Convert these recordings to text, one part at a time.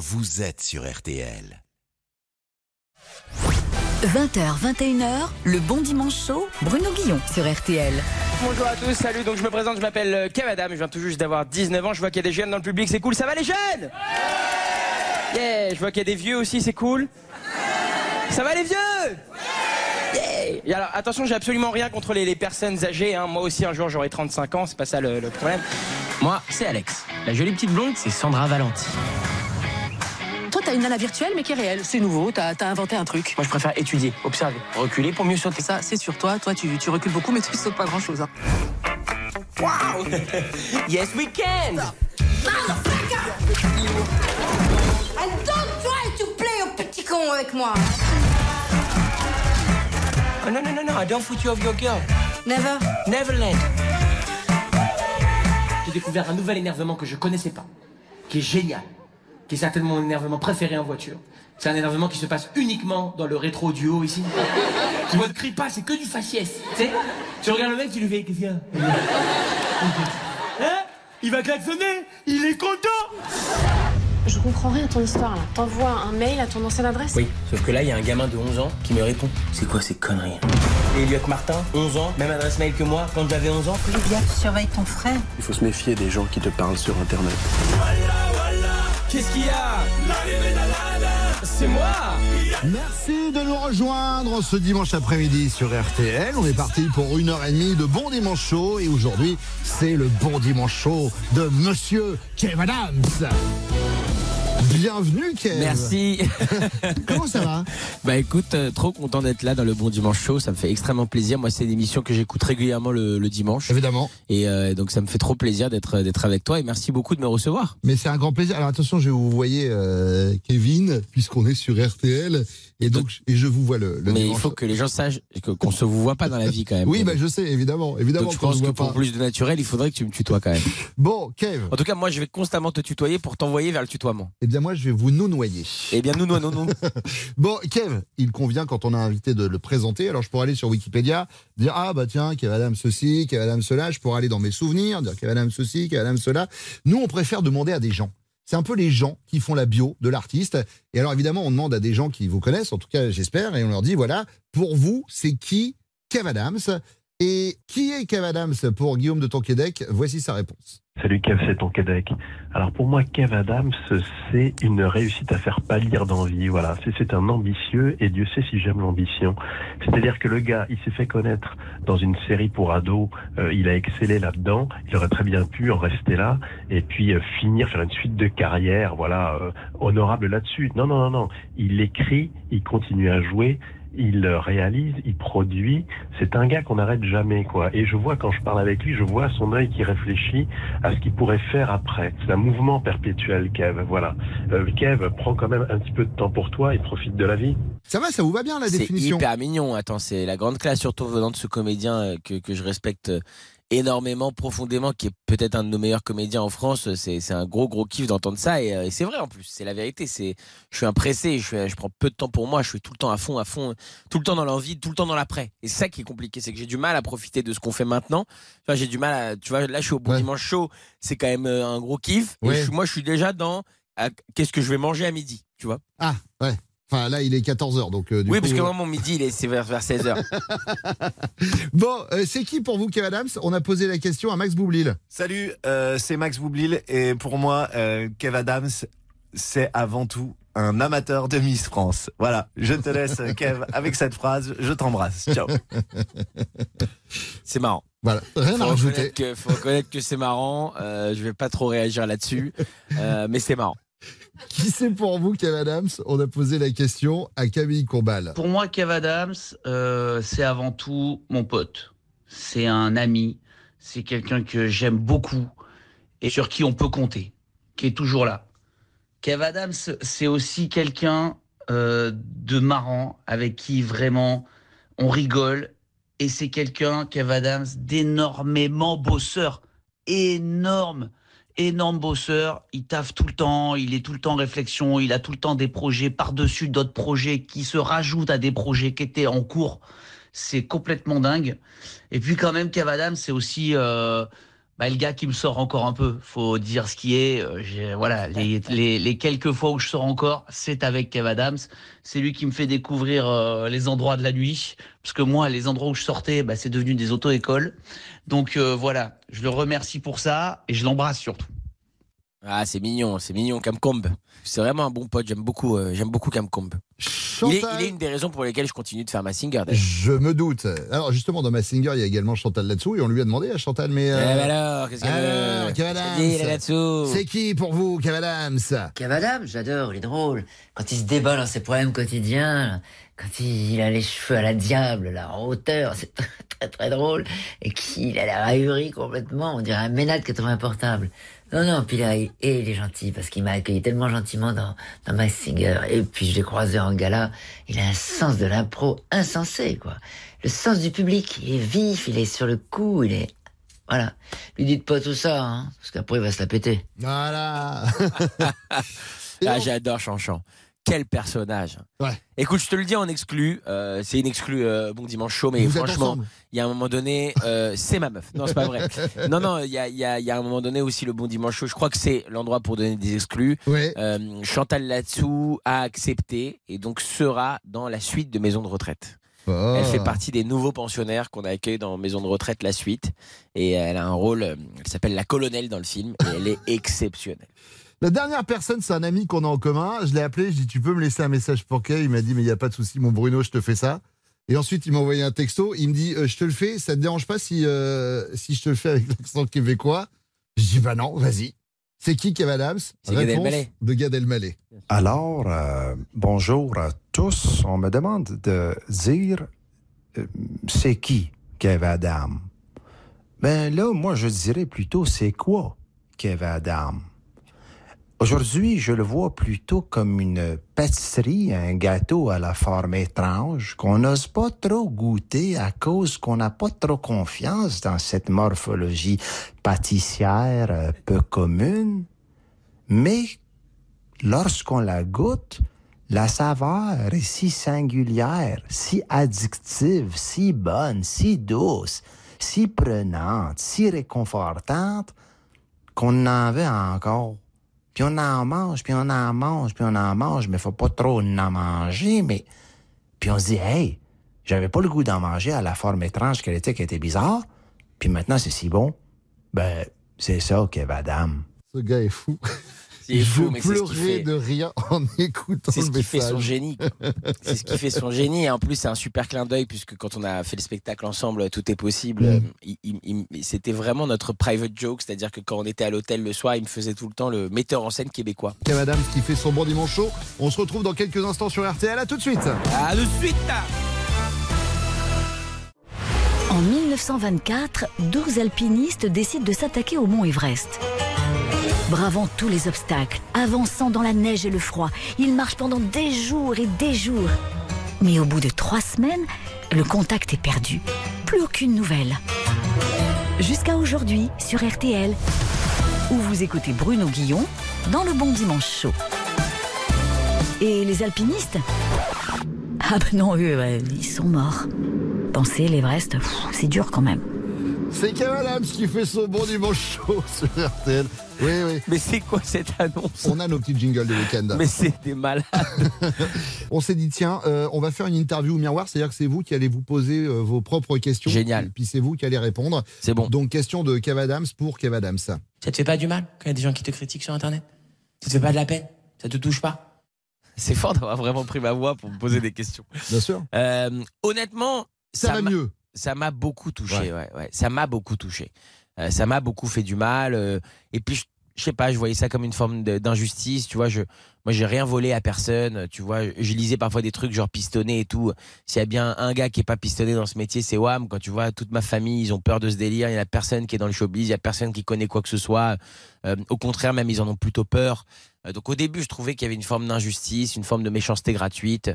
vous êtes sur RTL. 20h, 21h, le bon dimanche chaud, Bruno Guillon sur RTL. Bonjour à tous, salut, donc je me présente, je m'appelle euh, Kev Adam, je viens tout juste d'avoir 19 ans, je vois qu'il y a des jeunes dans le public, c'est cool, ça va les jeunes? Yeah, je vois qu'il y a des vieux aussi, c'est cool. Ça va les vieux? Yeah Et alors attention, j'ai absolument rien contre les, les personnes âgées, hein. moi aussi un jour j'aurai 35 ans, c'est pas ça le, le problème. Moi, c'est Alex. La jolie petite blonde, c'est Sandra Valenti. Toi, t'as une nana virtuelle, mais qui est réelle. C'est nouveau, t'as as inventé un truc. Moi je préfère étudier, observer, reculer pour mieux sauter. Ça, c'est sur toi. Toi, tu, tu recules beaucoup, mais tu sautes pas grand-chose. Hein. Wow Yes we can And don't try to play au petit con avec moi. Oh non, non, non, non, I don't foot you off your girl. Never. Neverland. J'ai découvert un nouvel énervement que je connaissais pas, qui est génial, qui est certainement mon énervement préféré en voiture. C'est un énervement qui se passe uniquement dans le rétro du haut ici. Tu vois, ne crie pas, c'est que du faciès. Tu sais Tu regardes le mec, tu lui fais, qu'est-ce qu'il y a Hein Il va klaxonner Il est content Je comprends rien à ton histoire là. T'envoies un mail à ton ancienne adresse Oui, sauf que là, il y a un gamin de 11 ans qui me répond. C'est quoi ces conneries? Et Elliot Martin, 11 ans, même adresse mail que moi, quand j'avais 11 ans. Olivia, tu surveilles ton frère. Il faut se méfier des gens qui te parlent sur Internet. Qu'est-ce qu'il y a C'est moi Merci de nous rejoindre ce dimanche après-midi sur RTL. On est parti pour une heure et demie de bon dimanche chaud et aujourd'hui c'est le bon dimanche chaud de Monsieur Kev Adams. Bienvenue Kev. Merci. Comment ça va? Bah écoute, euh, trop content d'être là dans le Bon Dimanche Show. Ça me fait extrêmement plaisir. Moi, c'est une émission que j'écoute régulièrement le, le dimanche. Évidemment. Et euh, donc, ça me fait trop plaisir d'être d'être avec toi. Et merci beaucoup de me recevoir. Mais c'est un grand plaisir. Alors attention, je vais vous voyez euh, Kevin puisqu'on est sur RTL et donc et je vous vois le, le Mais il faut que les gens sachent qu'on se vous voit pas dans la vie quand même. Oui, bah je sais évidemment, évidemment. donc je pense se que pour plus de naturel, il faudrait que tu me tutoies quand même. Bon, Kev. En tout cas, moi, je vais constamment te tutoyer pour t'envoyer vers le tutoiement. Eh bien moi je vais vous nounoyer. Eh bien, nous, nous, nous, nous. Bon, Kev, il convient quand on a invité de le présenter. Alors, je pourrais aller sur Wikipédia, dire ah bah tiens, Kev Adams ceci, Kev Adams cela. Je pourrais aller dans mes souvenirs, dire Kev Adams ceci, Kev Adams cela. Nous, on préfère demander à des gens. C'est un peu les gens qui font la bio de l'artiste. Et alors, évidemment, on demande à des gens qui vous connaissent, en tout cas, j'espère, et on leur dit voilà, pour vous, c'est qui Kev Adams? Et qui est Kev Adams pour Guillaume de Tonquédec? Voici sa réponse. Salut Kev, c'est ton Québec. Alors pour moi, Kev Adams, c'est une réussite à faire pâlir d'envie. Voilà, c'est un ambitieux et Dieu sait si j'aime l'ambition. C'est-à-dire que le gars, il s'est fait connaître dans une série pour ados. euh, il a excellé là-dedans. Il aurait très bien pu en rester là et puis euh, finir faire une suite de carrière, voilà, euh, honorable là-dessus. Non, non, non, non. Il écrit, il continue à jouer. Il réalise, il produit. C'est un gars qu'on n'arrête jamais, quoi. Et je vois quand je parle avec lui, je vois son œil qui réfléchit à ce qu'il pourrait faire après. C'est un mouvement perpétuel, Kev. Voilà. Euh, Kev, prends quand même un petit peu de temps pour toi et profite de la vie. Ça va, ça vous va bien la C'est définition? hyper mignon. Attends, c'est la grande classe, surtout venant de ce comédien euh, que, que je respecte euh, énormément, profondément, qui est peut-être un de nos meilleurs comédiens en France. C'est c'est un gros, gros kiff d'entendre ça. Et, euh, et c'est vrai en plus, c'est la vérité. C'est, Je suis un pressé, je, suis- je prends peu de temps pour moi, je suis tout le temps à fond, à fond, tout le temps dans l'envie, tout le temps dans l'après. Et c'est ça qui est compliqué, c'est que j'ai du mal à profiter de ce qu'on fait maintenant. Tu vois, j'ai du mal à. Tu vois, là, je suis au bon Ouais. dimanche chaud, c'est quand même euh, un gros kiff. Et je moi, je suis déjà dans. Qu'est-ce que je vais manger à midi, tu vois Ah, ouais. Enfin, là, il est 14h, donc euh, du Oui, coup, parce que euh, moi, mon midi, il est, c'est vers, vers 16h. Bon, euh, c'est qui pour vous, Kev Adams? On a posé la question à Max Boublil. Salut, euh, c'est Max Boublil et pour moi, euh, Kev Adams, c'est avant tout un amateur de Miss France. Voilà, je te laisse, Kev, avec cette phrase. Je t'embrasse. Ciao. c'est marrant. Voilà, rien faut à rajouter. reconnaître que, faut reconnaître que c'est marrant. Euh, je vais pas trop réagir là-dessus, euh, mais c'est marrant. Qui c'est pour vous, Kev Adams On a posé la question à Camille Combal. Pour moi, Kev Adams, euh, c'est avant tout mon pote. C'est un ami. C'est quelqu'un que j'aime beaucoup et sur qui on peut compter, qui est toujours là. Kev Adams, c'est aussi quelqu'un euh, de marrant avec qui vraiment on rigole. Et c'est quelqu'un, Kev Adams, d'énormément bosseur. Énorme énorme bosseur, il taffe tout le temps, il est tout le temps en réflexion, il a tout le temps des projets par-dessus d'autres projets qui se rajoutent à des projets qui étaient en cours. C'est complètement dingue. Et puis quand même, Kev Adams, c'est aussi euh, bah, le gars qui me sort encore un peu. Faut dire ce qui est. Euh, voilà, les quelques fois où je sors encore, c'est avec Kev Adams. C'est lui qui me fait découvrir euh, les endroits de la nuit. Parce que moi, les endroits où je sortais, bah, c'est devenu des auto-écoles. Donc euh, voilà, je le remercie pour ça et je l'embrasse surtout. Ah, c'est mignon, c'est mignon, Camcombe. C'est vraiment un bon pote, j'aime beaucoup, euh, j'aime beaucoup Camcombe. Il est, il est une des raisons pour lesquelles je continue de faire ma singer. d'ailleurs. Je me doute. Alors justement, dans ma singer, il y a également Chantal là-dessous et on lui a demandé à Chantal, mais... Eh ben alors, qu'est-ce qu'elle là-dessous C'est qui pour vous, Kev Adams? Kev Adams, j'adore, il est drôle. Quand il se débat dans ses poèmes quotidiens, quand il a les cheveux à la diable, là, en hauteur, c'est très, très très drôle. Et qu'il a l'air ahuri complètement, on dirait un ménade 80 portable. Non, non, puis là, il, et il est gentil, parce qu'il m'a accueilli tellement gentiment dans, dans My Singer. Et puis je l'ai croisé en gala, il a un sens de l'impro insensé, quoi. Le sens du public, il est vif, il est sur le coup, il est... Voilà. Lui dites pas tout ça, hein, parce qu'après il va se la péter. Voilà. Ah, j'adore Chanchan. Quel personnage. Ouais. Écoute, je te le dis en exclu, euh, c'est une exclu euh, bon dimanche chaud, mais Vous franchement, il y a un moment donné, euh, c'est ma meuf. Non, c'est pas vrai. Non, non, il y a, il y, a, il y a un moment donné aussi le bon dimanche chaud. Je crois que c'est l'endroit pour donner des exclus. Ouais. Euh, Chantal Latsou a accepté et donc sera dans la suite de Maison de retraite. Oh. Elle fait partie des nouveaux pensionnaires qu'on a accueillis dans Maison de retraite la suite et elle a un rôle, elle s'appelle la colonelle dans le film et elle est exceptionnelle. La dernière personne, c'est un ami qu'on a en commun. Je l'ai appelé, je dis Tu peux me laisser un message pour Kev Il m'a dit Mais il n'y a pas de souci, mon Bruno, je te fais ça. Et ensuite, il m'a envoyé un texto. Il me dit euh, Je te le fais, ça te dérange pas si, euh, si je te le fais avec l'accent québécois? Je dis Bah non, vas-y. C'est qui Kev Adams Réponse de Gad Elmaleh. Alors, euh, bonjour à tous. On me demande de dire euh, c'est qui Kev Adam. Ben là, moi, je dirais plutôt c'est quoi Kev Adam. Aujourd'hui, je le vois plutôt comme une pâtisserie, un gâteau à la forme étrange qu'on n'ose pas trop goûter à cause qu'on n'a pas trop confiance dans cette morphologie pâtissière euh, peu commune. Mais lorsqu'on la goûte, la saveur est si singulière, si addictive, si bonne, si douce, si prenante, si réconfortante, qu'on en veut encore. Puis on en mange, puis on en mange, puis on en mange, mais faut pas trop en manger, mais... Puis on se dit, hey, j'avais pas le goût d'en manger à la forme étrange qu'elle était, qui était bizarre, puis maintenant c'est si bon. Ben, c'est ça, Kev Adam. Ce gars est fou. C'est fou, je mais c'est ce qui pleurais fait- de rire en écoutant C'est ce le qui fait message. son génie. C'est ce qui fait son génie. Et en plus, c'est un super clin d'œil puisque quand on a fait le spectacle ensemble, tout est possible. Mm. euh, il- il- il- C'était vraiment notre private joke, c'est-à-dire que quand on était à l'hôtel le soir, il me faisait tout le temps le metteur en scène québécois. Kev Adams qui fait son bon dimanche chaud. On se retrouve dans quelques instants sur RTL. À tout de suite. À de suite. En 1924, 12 alpinistes décident de s'attaquer au mont Everest. Bravant tous les obstacles, avançant dans la neige et le froid, ils marchent pendant des jours et des jours. Mais au bout de trois semaines, le contact est perdu. Plus aucune nouvelle. Jusqu'à aujourd'hui sur RTL, où vous écoutez Bruno Guillon dans le Bon Dimanche Chaud. Et les alpinistes? Ah ben non, eux, ils sont morts. Penser l'Everest, c'est dur quand même. C'est Kev Adams qui fait son bon dimanche chaud sur RTL. Oui, oui. Mais c'est quoi cette annonce On a nos petits jingles de week-end. Mais c'est des malades. On s'est dit, tiens, euh, on va faire une interview au miroir, c'est-à-dire que c'est vous qui allez vous poser euh, vos propres questions. Génial. Et puis c'est vous qui allez répondre. C'est bon. Donc, question de Kev Adams pour Kev Adams. Ça te fait pas du mal quand il y a des gens qui te critiquent sur Internet? Ça te fait pas de la peine? Ça te touche pas? C'est fort d'avoir vraiment pris ma voix pour me poser des questions. Bien sûr. Euh, honnêtement, Ça va mieux. Ça m'a beaucoup touché. Ouais. Ouais. Ouais, Ça m'a beaucoup touché. Euh, ça m'a beaucoup fait du mal. euh, et puis, je, je sais pas, je voyais ça comme une forme d'injustice. Tu vois, je, moi, j'ai rien volé à personne. Tu vois, je lisais parfois des trucs genre pistonné et tout. S'il y a bien un gars qui est pas pistonné dans ce métier, c'est Wam. Quand tu vois toute ma famille, ils ont peur de ce délire. Il y a personne qui est dans le showbiz. Il y a personne qui connaît quoi que ce soit. Euh, au contraire, même ils en ont plutôt peur. Euh, donc au début, je trouvais qu'il y avait une forme d'injustice, une forme de méchanceté gratuite.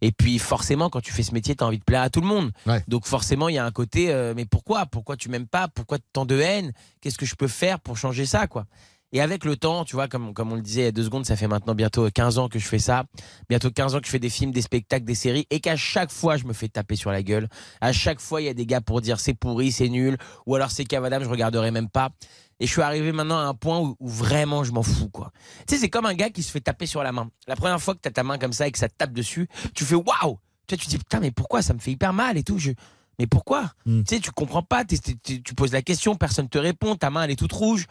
Et puis forcément, quand tu fais ce métier, tu as envie de plaire à tout le monde. Ouais. Donc forcément, il y a un côté, euh, mais pourquoi? Pourquoi tu m'aimes pas? Pourquoi tant de haine? Qu'est-ce que je peux faire pour changer ça, quoi? Et avec le temps, tu vois, comme, comme on le disait il y a deux secondes, ça fait maintenant bientôt 15 ans que je fais ça. Bientôt 15 ans que je fais des films, des spectacles, des séries. Et qu'à chaque fois, je me fais taper sur la gueule. À chaque fois, il y a des gars pour dire c'est pourri, c'est nul. Ou alors c'est cavadam, je regarderai même pas. Et je suis arrivé maintenant à un point où, où vraiment je m'en fous, quoi. Tu sais, c'est comme un gars qui se fait taper sur la main. La première fois que t'as ta main comme ça et que ça te tape dessus, tu fais waouh! Tu tu te dis putain, mais pourquoi? Ça me fait hyper mal et tout. Je... Mais pourquoi? Tu sais, tu comprends pas, tu poses la question, personne te répond, ta main elle est toute rouge.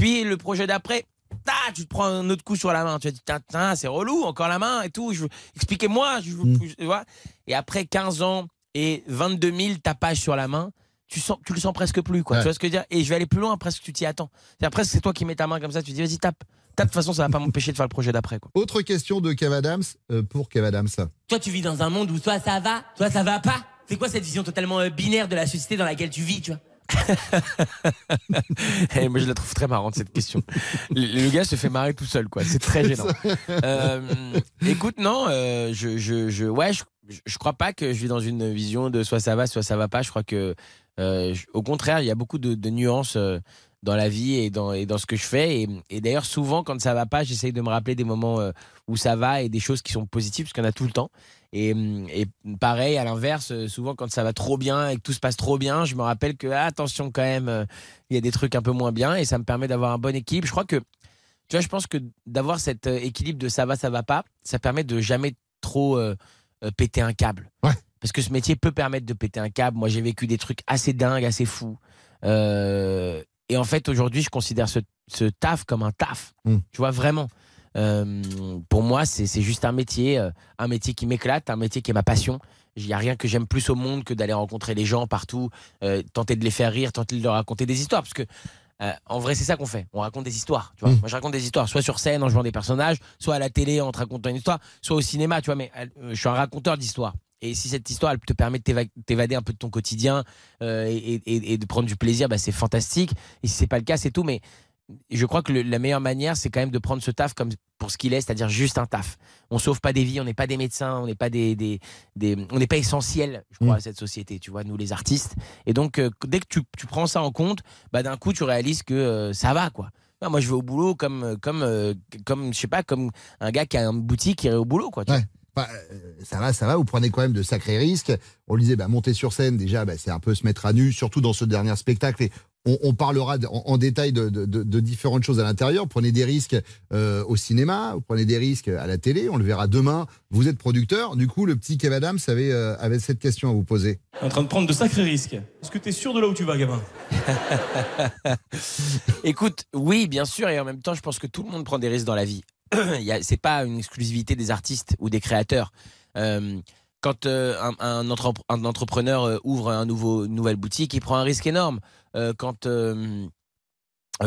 Puis le projet d'après, ah, tu te prends un autre coup sur la main. Tu te dis, tain, c'est relou, encore la main et tout. Je veux- Expliquez-moi. Je veux plus- tu vois et après 15 ans et 22 000 tapages sur la main, tu, sens, tu le sens presque plus. Quoi. Ouais. Tu vois ce que je veux dire? Et je vais aller plus loin, presque tu t'y attends. C'est presque c'est toi qui mets ta main comme ça, tu te dis, vas-y, tape. Tape, de toute façon, ça va pas m'empêcher de faire le projet d'après. quoi. Autre question de Kev Adams euh, pour Kev Adams. Toi, tu vis dans un monde où soit ça va, soit ça va pas. C'est quoi cette vision totalement euh, binaire de la société dans laquelle tu vis, tu vois? Et moi, je la trouve très marrante cette question. Le, le gars se fait marrer tout seul, quoi. C'est très gênant. Euh, écoute, non, euh, je, je, je, ouais, je, je crois pas que je vis dans une vision de soit ça va, soit ça va pas. Je crois que, euh, je- au contraire, il y a beaucoup de, de nuances dans la vie et dans, et dans ce que je fais. Et, et d'ailleurs, souvent, quand ça va pas, j'essaye de me rappeler des moments euh, où ça va et des choses qui sont positives, parce qu'on a tout le temps. Et, et pareil, à l'inverse, euh, souvent quand ça va trop bien et que tout se passe trop bien, je me rappelle que ah, attention quand même, euh, il y a des trucs un peu moins bien et ça me permet d'avoir un bon équilibre. Je crois que, tu vois, je pense que d'avoir cet équilibre de ça va, ça va pas, ça permet de jamais trop euh, péter un câble. Parce que ce métier peut permettre de péter un câble. Moi, j'ai vécu des trucs assez dingues, assez fous. Euh, et en fait, aujourd'hui, je considère ce, ce taf comme un taf. Tu vois, vraiment. Euh, pour moi, c'est juste un métier, euh, un métier qui m'éclate, un métier qui est ma passion. Il n'y a rien que j'aime plus au monde que d'aller rencontrer les gens partout, euh, tenter de les faire rire, tenter de leur raconter des histoires. Parce que, euh, en vrai, c'est ça qu'on fait. On raconte des histoires. Tu vois. Moi, je raconte des histoires, soit sur scène en jouant des personnages, soit à la télé en te racontant une histoire, soit au cinéma. Tu vois, mais euh, je suis un raconteur d'histoires. Et si cette histoire, elle te permet de t'éva- t'évader un peu de ton quotidien euh, et, et- et de prendre du plaisir, bah, c'est fantastique. Et si c'est pas le cas, c'est tout. Mais je crois que le- la meilleure manière, c'est quand même de prendre ce taf comme pour ce qu'il est, c'est-à-dire juste un taf. On sauve pas des vies, on n'est pas des médecins, on n'est pas des, des, des- on n'est pas essentiel, je crois, à cette société. Tu vois, nous les artistes. Et donc, euh, dès que tu, tu prends ça en compte, bah d'un coup, tu réalises que euh, ça va, quoi. Ah, moi, je vais au boulot comme, comme, euh, comme, je sais pas, comme un gars qui a une boutique qui irait au boulot, quoi. tu vois. Bah, euh, ça va, ça va, vous prenez quand même de sacrés risques. On le disait, bah, monter sur scène, déjà, bah, c'est un peu se mettre à nu, surtout dans ce dernier spectacle. Et on, on parlera de- en, en détail de, de- de- de différentes choses à l'intérieur. Vous prenez des risques euh, au cinéma, vous prenez des risques à la télé, on le verra demain. Vous êtes producteur. Du coup, le petit Kev Adams avait, euh, avait cette question à vous poser. en train de prendre de sacrés risques. Est-ce que t'es sûr de là où tu vas, gamin Écoute, oui, bien sûr, et en même temps, je pense que tout le monde prend des risques dans la vie. C'est pas une exclusivité des artistes ou des créateurs. Euh, quand euh, un, un entrep- un entrepreneur euh, ouvre un nouveau, une nouvelle boutique, il prend un risque énorme. Euh, quand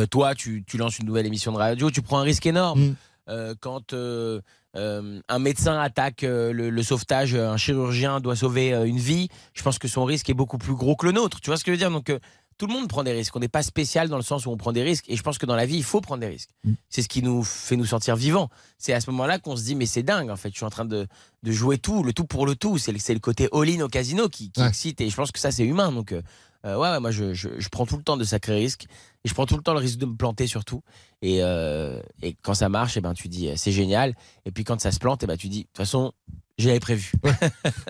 toi, tu, tu lances une nouvelle émission de radio, tu prends un risque énorme. Euh, quand un médecin attaque le, le sauvetage, un chirurgien doit sauver une vie, je pense que son risque est beaucoup plus gros que le nôtre. Tu vois ce que je veux dire? Donc, tout le monde prend des risques. On n'est pas spécial dans le sens où on prend des risques. Et je pense que dans la vie, il faut prendre des risques. C'est ce qui nous fait nous sentir vivants. C'est à ce moment-là qu'on se dit, mais c'est dingue, en fait. Je suis en train de, de jouer tout, le tout pour le tout. C'est le, c'est le côté all-in au casino qui, qui excite. Et je pense que ça, c'est humain. Donc, euh, euh, ouais, ouais, moi, je, je, je prends tout le temps de sacrés risques. Et je prends tout le temps le risque de me planter, surtout. Et, euh, et quand ça marche, eh ben, tu dis, c'est génial. Et puis quand ça se plante, eh ben, tu dis, de toute façon, j'avais prévu.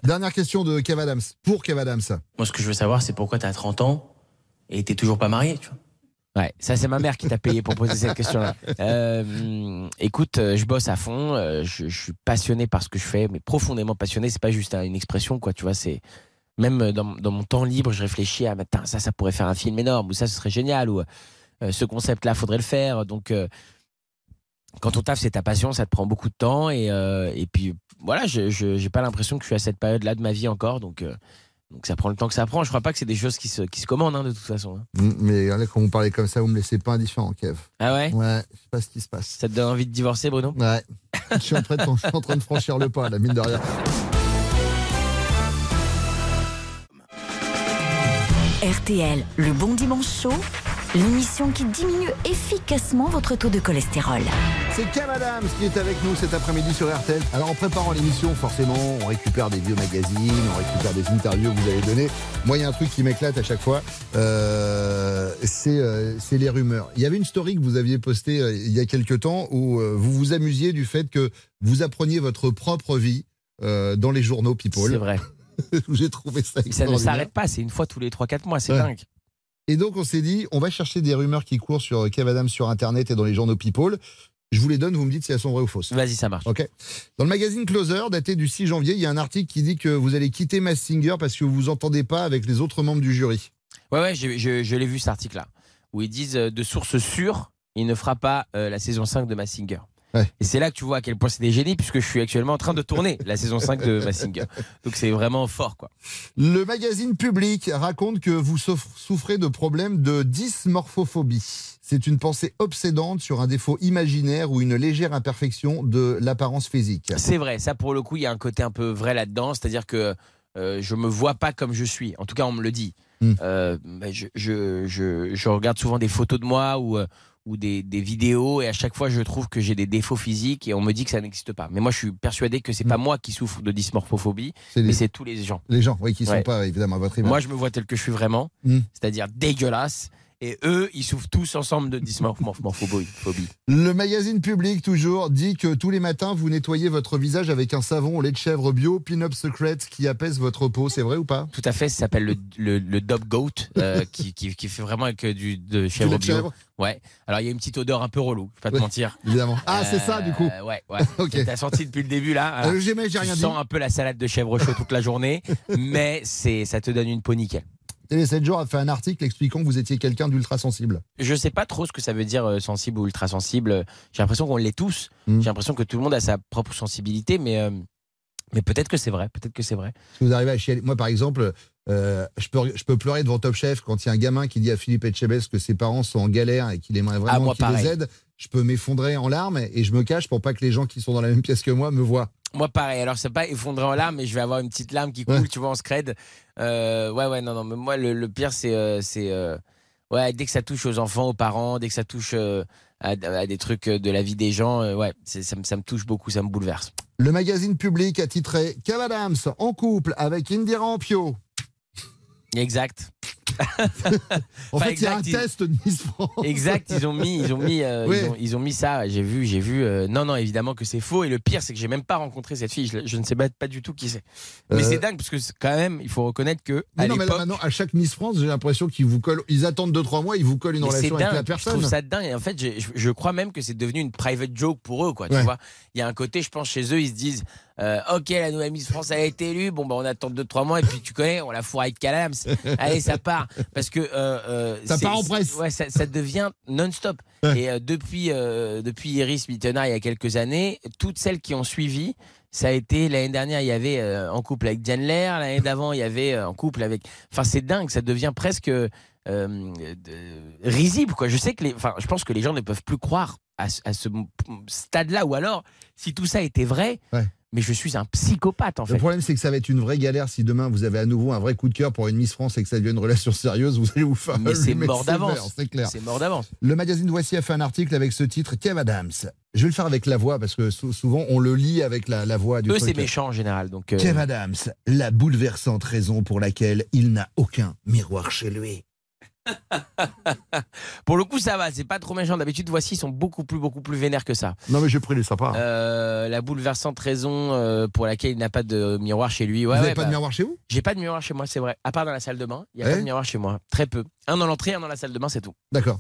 Dernière question de Kev Adams, pour Kev Adams. Moi, ce que je veux savoir, c'est pourquoi t'as 30 ans et t'es toujours pas marié, tu vois. Ouais, ça c'est ma mère qui t'a payé pour poser cette question-là. Euh, écoute, euh, je bosse à fond, euh, je, suis passionné par ce que je fais, mais profondément passionné. C'est pas juste hein, une expression, quoi. Tu vois, c'est même dans, dans mon temps libre, je réfléchis à, ça, ça pourrait faire un film énorme, ou ça, ce serait génial, ou ce concept-là, faudrait le faire. Donc, quand ton taf c'est ta passion, ça te prend beaucoup de temps, et, et puis voilà, je- j'ai pas l'impression que je suis à cette période-là de ma vie encore, donc. Donc ça prend le temps que ça prend. Je crois pas que c'est des choses qui se, qui se commandent hein, de toute façon. hein. Mais là, quand vous parlez comme ça, vous me laissez pas indifférent, Kev. Ah ouais? Ouais, je sais pas ce qui se passe. Ça te donne envie de divorcer, Bruno? Ouais. je, suis en train de, je suis en train de franchir le pas, la mine de rien. RTL, le bon dimanche chaud. L'émission qui diminue efficacement votre taux de cholestérol. C'est Cam Adams qui est avec nous cet après-midi sur RTL. Alors en préparant l'émission, forcément, on récupère des vieux magazines, on récupère des interviews que vous avez données. Moi, il y a un truc qui m'éclate à chaque fois, euh, c'est euh, c'est les rumeurs. Il y avait une story que vous aviez postée euh, il y a quelques temps où euh, vous vous amusiez du fait que vous appreniez votre propre vie euh, dans les journaux People. C'est vrai. J'ai trouvé ça Ça ne s'arrête pas, c'est une fois tous les 3-4 mois, c'est Ouais. dingue. Et donc, on s'est dit, on va chercher des rumeurs qui courent sur Kev Adams sur Internet et dans les journaux People. Je vous les donne, vous me dites si elles sont vraies ou fausses. Vas-y, ça marche. Ok. Dans le magazine Closer, daté du 6 janvier, il y a un article qui dit que vous allez quitter Mass Singer parce que vous vous entendez pas avec les autres membres du jury. Ouais, ouais, je, je- je l'ai vu cet article-là, où ils disent euh, de sources sûres, il ne fera pas euh, la saison 5 de Massinger. Ouais. Et c'est là que tu vois à quel point c'est des génies, puisque je suis actuellement en train de tourner la saison 5 de Massinger. Donc c'est vraiment fort, quoi. Le magazine Public raconte que vous souff- souffrez de problèmes de dysmorphophobie. C'est une pensée obsédante sur un défaut imaginaire ou une légère imperfection de l'apparence physique. C'est vrai, ça pour le coup, il y a un côté un peu vrai là-dedans, c'est-à-dire que euh, je me vois pas comme je suis. En tout cas, on me le dit. Mm. Euh, je, je, je, je regarde souvent des photos de moi ou, euh, ou des, des vidéos et à chaque fois, je trouve que j'ai des défauts physiques et on me dit que ça n'existe pas. Mais moi, je suis persuadé que c'est pas moi qui souffre de dysmorphophobie, Mm. C'est mais c'est tous les gens. les gens oui, qui ne sont Ouais. pas évidemment à votre image. Moi, je me vois tel que je suis vraiment, Mm. c'est-à-dire dégueulasse. Et eux, ils souffrent tous ensemble de dysmorphophobie. phobie. Le magazine Public, toujours, dit que tous les matins, vous nettoyez votre visage avec un savon au lait de chèvre bio, Pin-Up Secret, qui apaise votre peau. C'est vrai ou pas? Tout à fait, ça s'appelle le, le, le Dog Goat, euh, qui, qui, qui fait vraiment avec euh, du de chèvre lait de bio. chèvre? Ouais. Alors il y a une petite odeur un peu relou, je vais pas te Ouais. mentir. Évidemment. Ah, c'est ça, du coup. Euh, Ouais, ouais. Ok. T'as senti depuis le début là. Euh, J'aimais, j'ai rien dit. sens un peu la salade de chèvre chaud toute la journée, mais ça te donne une peau nickel. Télé 7 jours a fait un article expliquant que vous étiez quelqu'un d'ultra sensible. Je sais pas trop ce que ça veut dire euh, sensible ou ultra sensible. J'ai l'impression qu'on l'est tous. Mm. J'ai l'impression que tout le monde a sa propre sensibilité, mais euh, mais peut-être que c'est vrai. Peut-être que c'est vrai. Que vous arrivez à chialer Moi, par exemple, euh, je, peux, je peux pleurer devant Top Chef quand il y a un gamin qui dit à Philippe Etchebest que ses parents sont en galère et qu'il aimerait Ah, vraiment moi, qu'il les aide. Je peux m'effondrer en larmes et je me cache pour pas que les gens qui sont dans la même pièce que moi me voient. Moi, pareil. Alors, c'est pas effondré en larmes, mais je vais avoir une petite larme qui coule, Ouais. tu vois, en scred. Euh, ouais, ouais, non, non. Mais moi, le, le pire, c'est, euh, c'est, euh, ouais, dès que ça touche aux enfants, aux parents, dès que ça touche euh, à, à des trucs de la vie des gens, ouais, c'est- ça, me- ça me touche beaucoup, ça me bouleverse. Le magazine public a titré Kev Adams en couple avec Indira Ampio. Exact. En Enfin, fait, il y a un ils- test de Miss France. Exact, ils ont mis, ils ont mis, euh, Oui. ils, ont, ils ont mis ça. J'ai vu, j'ai vu. euh, non, non, évidemment que c'est faux. Et le pire, c'est que j'ai même pas rencontré cette fille. Je, je ne sais pas, pas du tout qui c'est. Mais Euh, c'est dingue parce que quand même, il faut reconnaître que Mais à non, mais là, maintenant, à chaque Miss France, j'ai l'impression qu'ils vous collent. Ils attendent 2-3 mois, ils vous collent une Mais relation avec dingue, la je personne. trouve ça dingue. Et en fait, je, je crois même que c'est devenu une private joke pour eux, quoi. Tu vois, il y a un côté, je pense, chez eux, ils se disent, euh, ok, la nouvelle Miss France elle a été élue, bon bah on attend deux trois mois et puis tu connais, on la fourre avec Calams. Allez, ça part parce que euh, euh, Ça part en presse. Ouais, ça, ça devient non-stop. Et euh, depuis depuis Iris Mittenard il y a quelques années, toutes celles qui ont suivi. Ça a été l'année dernière, il y avait euh, en couple avec Diane Lair. L'année d'avant, il y avait euh, en couple avec. Enfin, c'est dingue. Ça devient presque euh, risible, quoi. Je sais que les. Enfin, je pense que les gens ne peuvent plus croire à, ce- à ce m- stade-là. Ou alors, si tout ça était vrai, Ouais. mais je suis un psychopathe en Le fait. problème, c'est que ça va être une vraie galère si demain vous avez à nouveau un vrai coup de cœur pour une Miss France et que ça devient une relation sérieuse. Vous allez vous faire. Mais c'est mort d'avance. C'est clair. C'est mort d'avance. Le magazine Voici a fait un article avec ce titre Kev Adams. Je vais le faire avec la voix parce que sou- souvent on le lit avec la, la voix du Eux, c'est méchant en général. Donc, euh, Kev Adams, la bouleversante raison pour laquelle il n'a aucun miroir chez lui. pour le coup, ça va. C'est pas trop méchant. D'habitude, voici, ils sont beaucoup plus, beaucoup plus vénères que ça. Non mais j'ai pris les sympas. Euh, la bouleversante raison euh, pour laquelle il n'a pas de miroir chez lui. Ouais, vous n'avez ouais, pas de bah, miroir chez vous? J'ai pas de miroir chez moi, c'est vrai. À part dans la salle de bain, il y a pas de miroir chez moi. Très peu. Un dans l'entrée, un dans la salle de bain, c'est tout. D'accord.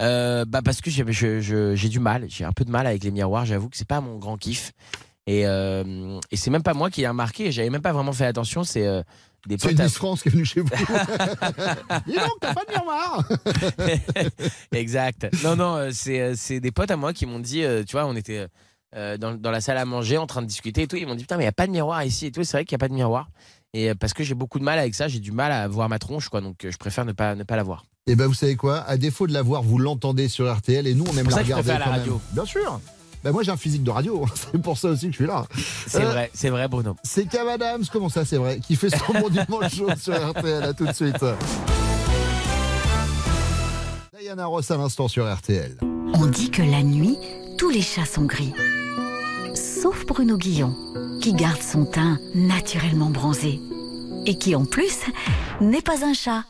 Euh, bah parce que j'ai du mal, j'ai un peu de mal avec les miroirs. J'avoue que c'est pas mon grand kiff. Et, euh, et c'est même pas moi qui ai remarqué. J'avais même pas vraiment fait attention. C'est des C'est une à- France qui est venue chez vous. Dis donc, t'as pas de miroir exact. Non, non, euh, c'est euh, c'est des potes à moi qui m'ont dit, euh, tu vois, on était dans, dans la salle à manger en train de discuter et tout. Ils m'ont dit, putain, mais il n'y a pas de miroir ici et tout. C'est vrai qu'il n'y a pas de miroir. Et parce que j'ai beaucoup de mal avec ça, j'ai du mal à voir ma tronche, quoi. Donc je préfère ne pas, ne pas la voir. Et ben vous savez quoi? À défaut de la voir, vous l'entendez sur RTL et nous on aime la ça que je regarder préfère la radio. Bien sûr. Ben moi j'ai un physique de radio, c'est pour ça aussi que je suis là. C'est Euh, vrai, c'est vrai, Bruno. C'est Cam Adams, comment ça c'est vrai, qui fait son bon dimanche chaud sur RTL, à tout de suite. Diana Ross à l'instant sur RTL. On dit que la nuit, tous les chats sont gris. Sauf Bruno Guillon, qui garde son teint naturellement bronzé. Et qui en plus n'est pas un chat.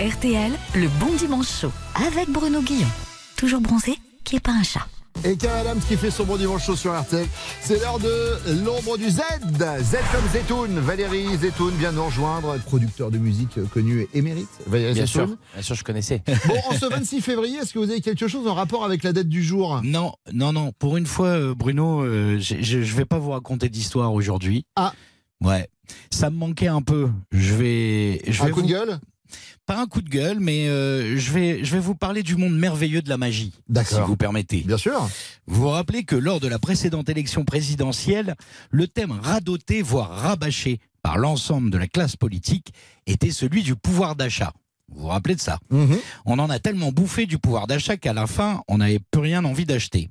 RTL, le bon dimanche chaud. Avec Bruno Guillon. Toujours bronzé, qui est pas un chat. Et Kev Adams qui fait son bon dimanche chaud sur RTL. C'est l'heure de l'ombre du Z. Z comme Zetoun. Valérie Zetoun vient nous rejoindre, producteur de musique connu et émérite. Valérie Bien Zetoun. sûr, bien sûr, je connaissais. Bon, en ce 26 février, est-ce que vous avez quelque chose en rapport avec la date du jour? Non, non, non. Pour une fois, euh, Bruno, euh, je je vais pas vous raconter d'histoire aujourd'hui. Ah. Ouais. Ça me manquait un peu. Je vais. Je Un vais coup de gueule? Pas un coup de gueule, mais euh, je, vais, je vais vous parler du monde merveilleux de la magie. Si vous permettez. Bien sûr. Vous vous rappelez que lors de la précédente élection présidentielle, le thème radoté, voire rabâché par l'ensemble de la classe politique était celui du pouvoir d'achat. Vous vous rappelez de ça Mhm. On en a tellement bouffé du pouvoir d'achat qu'à la fin, on n'avait plus rien envie d'acheter.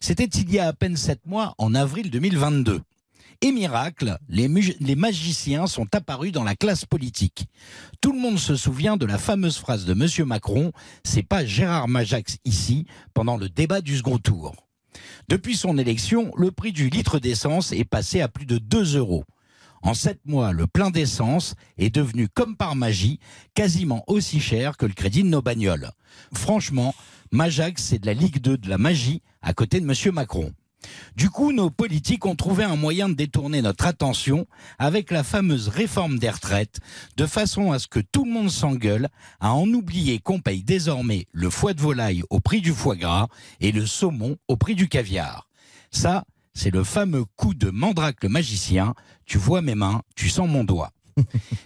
C'était il y a à peine sept mois, en avril 2022. Et miracle, les, magiciens sont apparus dans la classe politique. Tout le monde se souvient de la fameuse phrase de Monsieur Macron C'est pas Gérard Majax ici pendant le débat du second tour. Depuis son élection, le prix du litre d'essence est passé à plus de 2 euros. En sept mois, le plein d'essence est devenu, comme par magie, quasiment aussi cher que le crédit de nos bagnoles. Franchement, Majax, c'est de la Ligue 2 de la magie à côté de Monsieur Macron. Du coup, nos politiques ont trouvé un moyen de détourner notre attention avec la fameuse réforme des retraites, de façon à ce que tout le monde s'engueule, à en oublier qu'on paye désormais le foie de volaille au prix du foie gras et le saumon au prix du caviar. Ça, c'est le fameux coup de mandrake le magicien. Tu vois mes mains, tu sens mon doigt.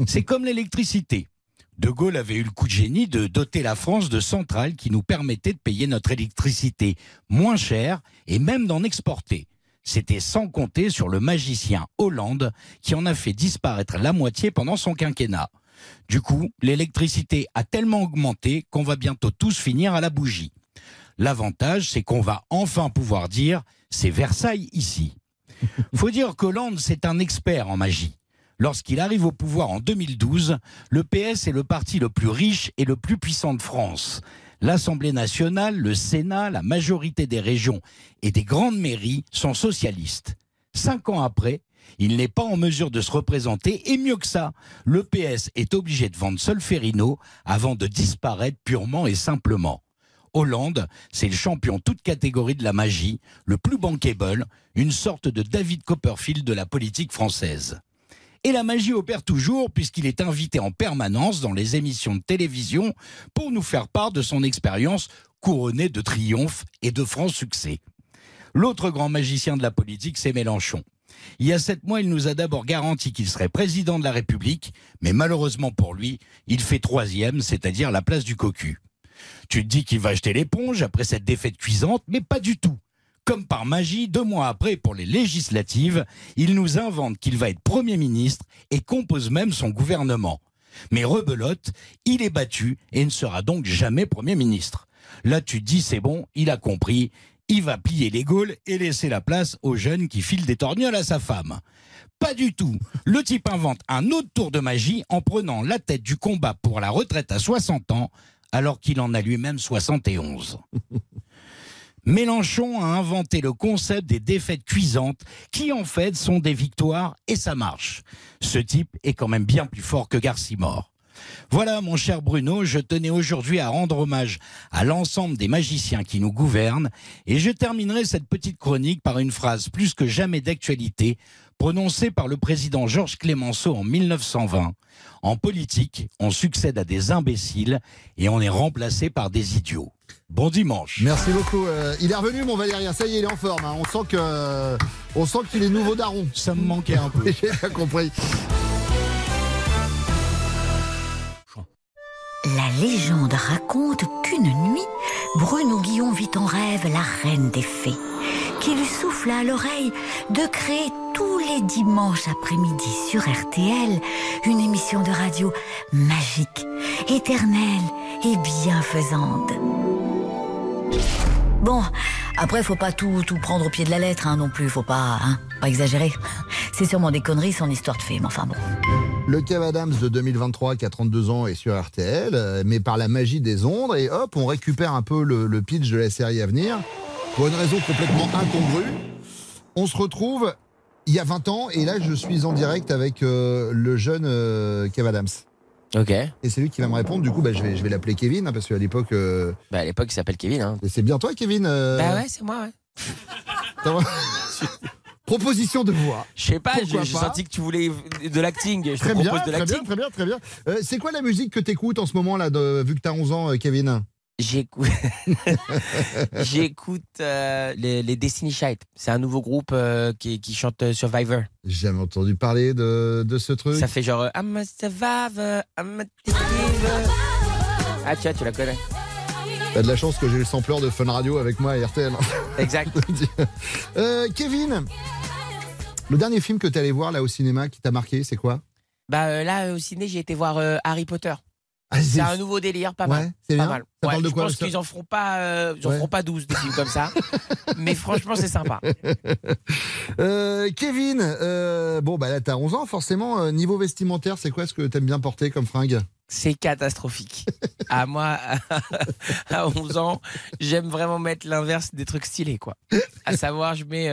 C'est comme l'électricité. De Gaulle avait eu le coup de génie de doter la France de centrales qui nous permettaient de payer notre électricité moins cher et même d'en exporter. C'était sans compter sur le magicien Hollande qui en a fait disparaître la moitié pendant son quinquennat. Du coup, l'électricité a tellement augmenté qu'on va bientôt tous finir à la bougie. L'avantage, c'est qu'on va enfin pouvoir dire c'est Versailles ici. Faut dire qu'Hollande, c'est un expert en magie. Lorsqu'il arrive au pouvoir en 2012, le PS est le parti le plus riche et le plus puissant de France. L'Assemblée nationale, le Sénat, la majorité des régions et des grandes mairies sont socialistes. Cinq ans après, il n'est pas en mesure de se représenter et mieux que ça, le PS est obligé de vendre Solferino avant de disparaître purement et simplement. Hollande, c'est le champion toute catégorie de la magie, le plus bankable, une sorte de David Copperfield de la politique française. Et la magie opère toujours puisqu'il est invité en permanence dans les émissions de télévision pour nous faire part de son expérience couronnée de triomphe et de francs succès. L'autre grand magicien de la politique, c'est Mélenchon. Il y a sept mois, il nous a d'abord garanti qu'il serait président de la République, mais malheureusement pour lui, il fait troisième, c'est-à-dire la place du cocu. Tu te dis qu'il va jeter l'éponge après cette défaite cuisante, mais pas du tout. Comme par magie, deux mois après, pour les législatives, il nous invente qu'il va être Premier ministre et compose même son gouvernement. Mais rebelote, il est battu et ne sera donc jamais Premier ministre. Là, tu dis, c'est bon, il a compris, il va plier les Gaules et laisser la place aux jeunes qui filent des torgnoles à sa femme. Pas du tout. Le type invente un autre tour de magie en prenant la tête du combat pour la retraite à 60 ans, alors qu'il en a lui-même 71. Mélenchon a inventé le concept des défaites cuisantes, qui en fait sont des victoires et ça marche. Ce type est quand même bien plus fort que Garcimore. Voilà, mon cher Bruno, je tenais aujourd'hui à rendre hommage à l'ensemble des magiciens qui nous gouvernent, et je terminerai cette petite chronique par une phrase plus que jamais d'actualité, prononcée par le président Georges Clémenceau en 1920. En politique, on succède à des imbéciles et on est remplacé par des idiots. Bon dimanche. Merci beaucoup. Euh, il est revenu, mon Valérien. Ça y est, il est en forme. hein. On sent que, euh, on sent qu'il est nouveau daron. Ça me manquait un peu. J'ai bien compris. La légende raconte qu'une nuit, Bruno Guillon vit en rêve la reine des fées, qui lui souffla à l'oreille de créer tous les dimanches après-midi sur RTL une émission de radio magique, éternelle et bienfaisante. Bon, après, faut pas tout, prendre au pied de la lettre hein, non plus, faut pas, hein, pas exagérer. C'est sûrement des conneries son histoire de mais enfin bon. Le Kev Adams de 2023 qui a 32 ans est sur RTL, euh, mais par la magie des ondes, et hop, on récupère un peu le, pitch de la série à venir. Pour une raison complètement incongrue, on se retrouve il y a 20 ans, et là je suis en direct avec euh, le jeune euh, Adams. Ok. Et c'est lui qui va me répondre, du coup bah, je vais, je vais l'appeler Kevin, hein, parce qu'à l'époque... euh, Bah, à l'époque, il s'appelle Kevin. Hein. c'est bien toi Kevin euh, Bah ouais, c'est moi, ouais. Proposition de voix. Je sais pas, Pourquoi j'ai pas senti que tu voulais de l'acting. Je te Très bien, propose de très bien, très bien, très bien. Euh, c'est quoi la musique que t'écoutes en ce moment là, de, vu que t'as 11 ans, euh, Kevin? J'écoute, j'écoute euh, les, les Destiny Child. C'est un nouveau groupe euh, qui, qui chante euh, Survivor. J'ai jamais entendu parler de, de ce truc. Ça fait genre euh, I'm a survivor, I'm a believer. Ah tu vois, tu la connais. T'as de la chance que j'ai le sampleur de Fun Radio avec moi à RTL. Exact. Kevin, le dernier film que t'es allé voir là au cinéma qui t'a marqué, c'est quoi? Bah là au ciné j'ai été voir Harry Potter. Ah, C'est un nouveau délire, pas Ouais, mal. c'est pas mal. Ça Ouais, parle de je quoi, pense qu'ils en feront pas, euh, ils en Ouais. feront pas 12 des films comme ça. Mais franchement c'est sympa. Euh, Kevin, euh, bon bah là t'as 11 ans, forcément, euh, niveau vestimentaire, c'est quoi ce que t'aimes bien porter comme fringue? C'est catastrophique. À moi, à 11 ans, j'aime vraiment mettre l'inverse des trucs stylés, quoi. À savoir, je mets